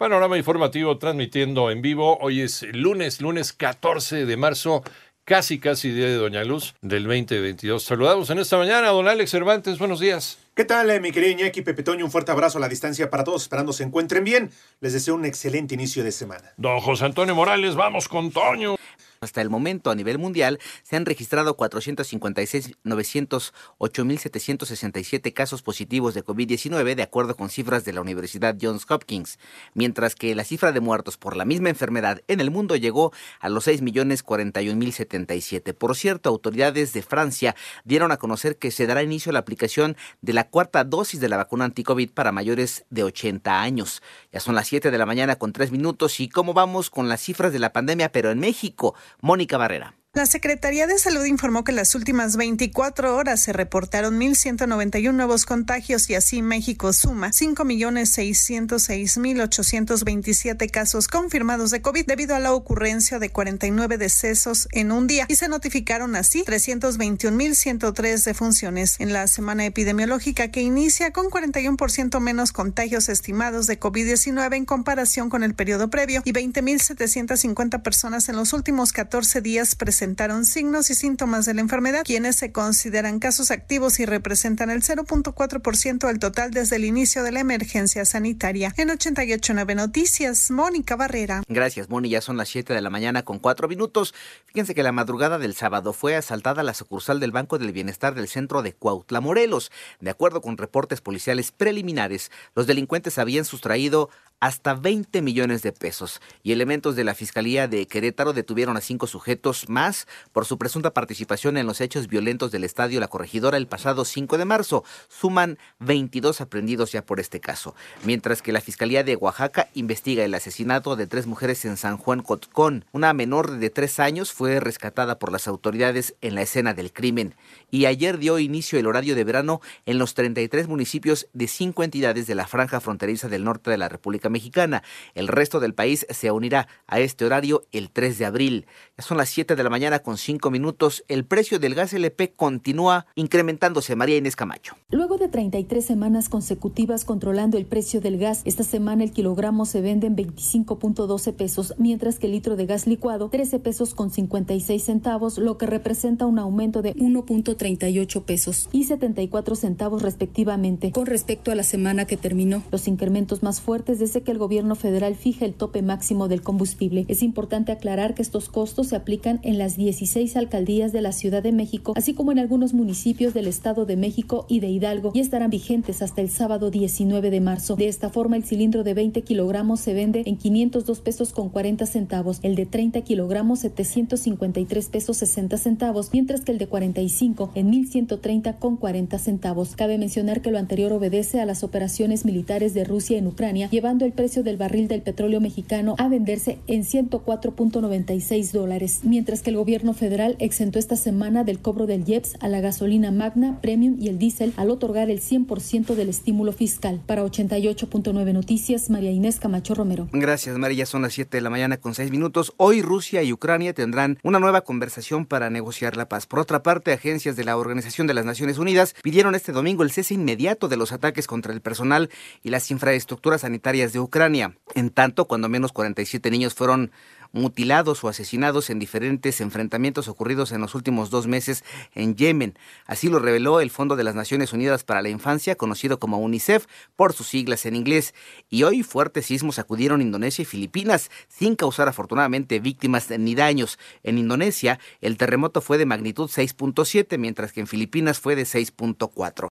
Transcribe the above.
Panorama informativo transmitiendo en vivo. Hoy es lunes, lunes 14 de marzo, casi casi día de Doña Luz del 2022. Saludamos en esta mañana a don Alex Cervantes. Buenos días. ¿Qué tal, eh, mi querido Iñaki Pepe Toño? Un fuerte abrazo a la distancia para todos, esperando se encuentren bien. Les deseo un excelente inicio de semana. Don José Antonio Morales, vamos con Toño. Hasta el momento, a nivel mundial, se han registrado 456.908.767 casos positivos de COVID-19, de acuerdo con cifras de la Universidad Johns Hopkins, mientras que la cifra de muertos por la misma enfermedad en el mundo llegó a los 6.041.077. Por cierto, autoridades de Francia dieron a conocer que se dará inicio a la aplicación de la cuarta dosis de la vacuna anti-COVID para mayores de 80 años. Ya son las 7 de la mañana con 3 minutos y cómo vamos con las cifras de la pandemia, pero en México. Mónica Barrera. La Secretaría de Salud informó que las últimas 24 horas se reportaron 1.191 nuevos contagios y así México suma 5.606.827 casos confirmados de COVID debido a la ocurrencia de 49 decesos en un día y se notificaron así 321.103 defunciones. En la semana epidemiológica que inicia con 41% menos contagios estimados de COVID-19 en comparación con el periodo previo y 20.750 personas en los últimos 14 días presentados presentaron signos y síntomas de la enfermedad, quienes se consideran casos activos y representan el 0.4% del total desde el inicio de la emergencia sanitaria. En 889 Noticias, Mónica Barrera. Gracias, Mónica. Ya son las 7 de la mañana con 4 minutos. Fíjense que la madrugada del sábado fue asaltada la sucursal del Banco del Bienestar del centro de Cuautla, Morelos. De acuerdo con reportes policiales preliminares, los delincuentes habían sustraído hasta 20 millones de pesos y elementos de la Fiscalía de Querétaro detuvieron a cinco sujetos más por su presunta participación en los hechos violentos del Estadio La Corregidora el pasado 5 de marzo. Suman 22 aprendidos ya por este caso, mientras que la Fiscalía de Oaxaca investiga el asesinato de tres mujeres en San Juan Cotcón. Una menor de tres años fue rescatada por las autoridades en la escena del crimen y ayer dio inicio el horario de verano en los 33 municipios de cinco entidades de la franja fronteriza del norte de la República Mexicana. El resto del país se unirá a este horario el 3 de abril. Ya son las 7 de la mañana con 5 minutos. El precio del gas LP continúa incrementándose. María Inés Camacho. Luego de 33 semanas consecutivas controlando el precio del gas, esta semana el kilogramo se vende en 25.12 pesos, mientras que el litro de gas licuado 13 pesos con 56 centavos, lo que representa un aumento de 1.38 pesos y 74 centavos respectivamente con respecto a la semana que terminó. Los incrementos más fuertes desde que el gobierno federal fija el tope máximo del combustible. Es importante aclarar que estos costos se aplican en las 16 alcaldías de la Ciudad de México, así como en algunos municipios del Estado de México y de Hidalgo, y estarán vigentes hasta el sábado 19 de marzo. De esta forma, el cilindro de 20 kilogramos se vende en 502 pesos con 40 centavos, el de 30 kilogramos 753 pesos 60 centavos, mientras que el de 45 en 1130 con 40 centavos. Cabe mencionar que lo anterior obedece a las operaciones militares de Rusia en Ucrania, llevando el precio del barril del petróleo mexicano a venderse en 104.96 dólares, mientras que el gobierno federal exentó esta semana del cobro del IEPS a la gasolina Magna, Premium y el diésel al otorgar el 100% del estímulo fiscal. Para 88.9 Noticias, María Inés Camacho Romero. Gracias, María. Son las 7 de la mañana con 6 minutos. Hoy Rusia y Ucrania tendrán una nueva conversación para negociar la paz. Por otra parte, agencias de la Organización de las Naciones Unidas pidieron este domingo el cese inmediato de los ataques contra el personal y las infraestructuras sanitarias de Ucrania. En tanto, cuando menos 47 niños fueron mutilados o asesinados en diferentes enfrentamientos ocurridos en los últimos dos meses en Yemen. Así lo reveló el Fondo de las Naciones Unidas para la Infancia, conocido como UNICEF por sus siglas en inglés. Y hoy fuertes sismos sacudieron Indonesia y Filipinas, sin causar afortunadamente víctimas ni daños. En Indonesia, el terremoto fue de magnitud 6.7, mientras que en Filipinas fue de 6.4.